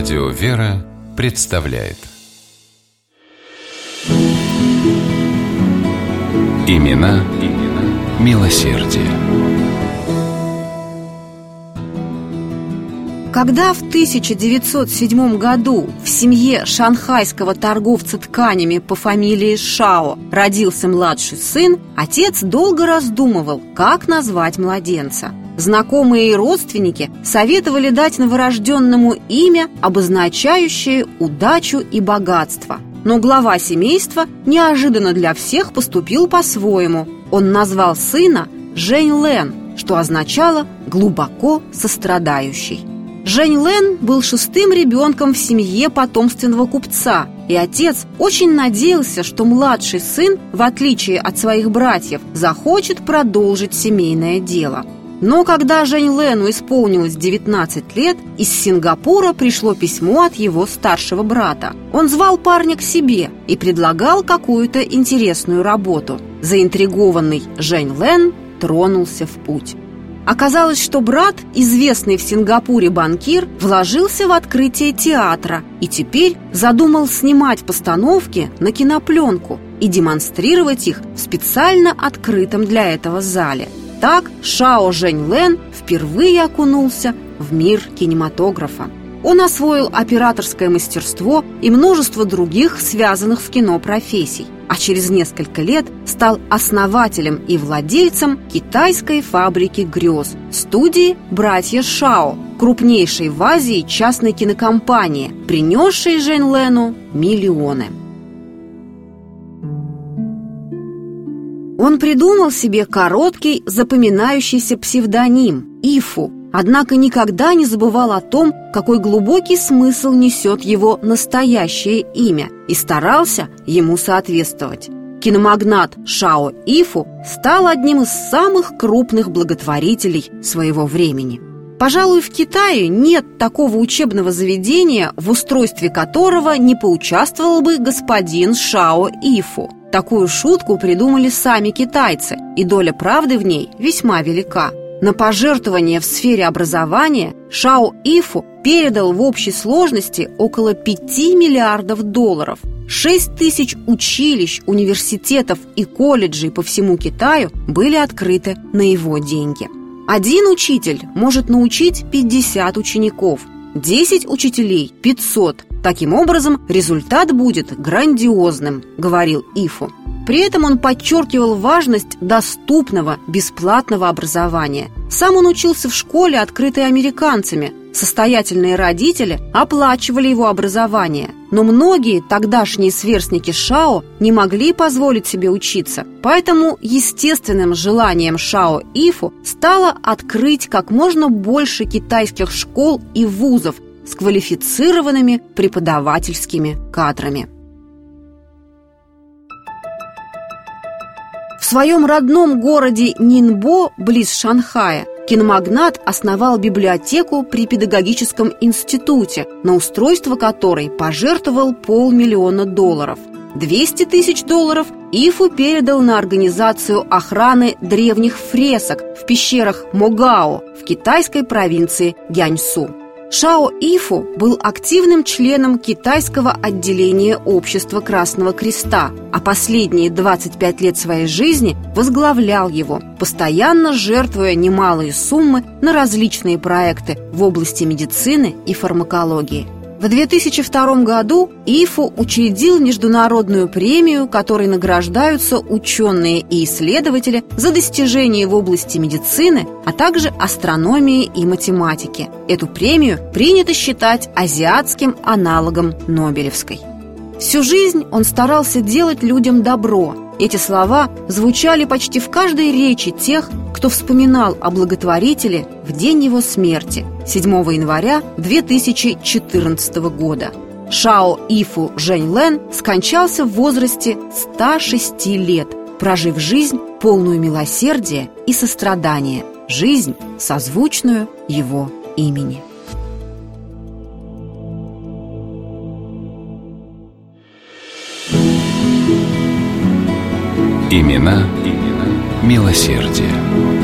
Радио «Вера» представляет Имена, имена милосердие. Когда в 1907 году в семье шанхайского торговца тканями по фамилии Шао родился младший сын, отец долго раздумывал, как назвать младенца. Знакомые и родственники советовали дать новорожденному имя, обозначающее удачу и богатство. Но глава семейства неожиданно для всех поступил по-своему. Он назвал сына Жень Лен, что означало «глубоко сострадающий». Жень Лен был шестым ребенком в семье потомственного купца, и отец очень надеялся, что младший сын, в отличие от своих братьев, захочет продолжить семейное дело – но когда Жень Лену исполнилось 19 лет, из Сингапура пришло письмо от его старшего брата. Он звал парня к себе и предлагал какую-то интересную работу. Заинтригованный Жень Лен тронулся в путь. Оказалось, что брат, известный в Сингапуре банкир, вложился в открытие театра и теперь задумал снимать постановки на кинопленку и демонстрировать их в специально открытом для этого зале – так Шао Жень Лен впервые окунулся в мир кинематографа. Он освоил операторское мастерство и множество других связанных с кино профессий, а через несколько лет стал основателем и владельцем китайской фабрики грез, студии «Братья Шао», крупнейшей в Азии частной кинокомпании, принесшей Жень Лену миллионы. Он придумал себе короткий, запоминающийся псевдоним – Ифу, однако никогда не забывал о том, какой глубокий смысл несет его настоящее имя и старался ему соответствовать. Киномагнат Шао Ифу стал одним из самых крупных благотворителей своего времени. Пожалуй, в Китае нет такого учебного заведения, в устройстве которого не поучаствовал бы господин Шао Ифу – Такую шутку придумали сами китайцы, и доля правды в ней весьма велика. На пожертвования в сфере образования Шао Ифу передал в общей сложности около 5 миллиардов долларов. 6 тысяч училищ, университетов и колледжей по всему Китаю были открыты на его деньги. Один учитель может научить 50 учеников, 10 учителей – 500, Таким образом, результат будет грандиозным, говорил Ифу. При этом он подчеркивал важность доступного, бесплатного образования. Сам он учился в школе, открытой американцами. Состоятельные родители оплачивали его образование. Но многие тогдашние сверстники Шао не могли позволить себе учиться. Поэтому естественным желанием Шао Ифу стало открыть как можно больше китайских школ и вузов, с квалифицированными преподавательскими кадрами. В своем родном городе Нинбо, близ Шанхая, киномагнат основал библиотеку при педагогическом институте, на устройство которой пожертвовал полмиллиона долларов. 200 тысяч долларов Ифу передал на организацию охраны древних фресок в пещерах Могао в китайской провинции Гяньсу. Шао Ифу был активным членом китайского отделения Общества Красного Креста, а последние 25 лет своей жизни возглавлял его, постоянно жертвуя немалые суммы на различные проекты в области медицины и фармакологии. В 2002 году ИФУ учредил международную премию, которой награждаются ученые и исследователи за достижения в области медицины, а также астрономии и математики. Эту премию принято считать азиатским аналогом Нобелевской. Всю жизнь он старался делать людям добро. Эти слова звучали почти в каждой речи тех, кто вспоминал о благотворителе в день его смерти, 7 января 2014 года. Шао Ифу Жень Лен скончался в возрасте 106 лет, прожив жизнь полную милосердия и сострадания, жизнь, созвучную его имени. Имена, имена милосердия.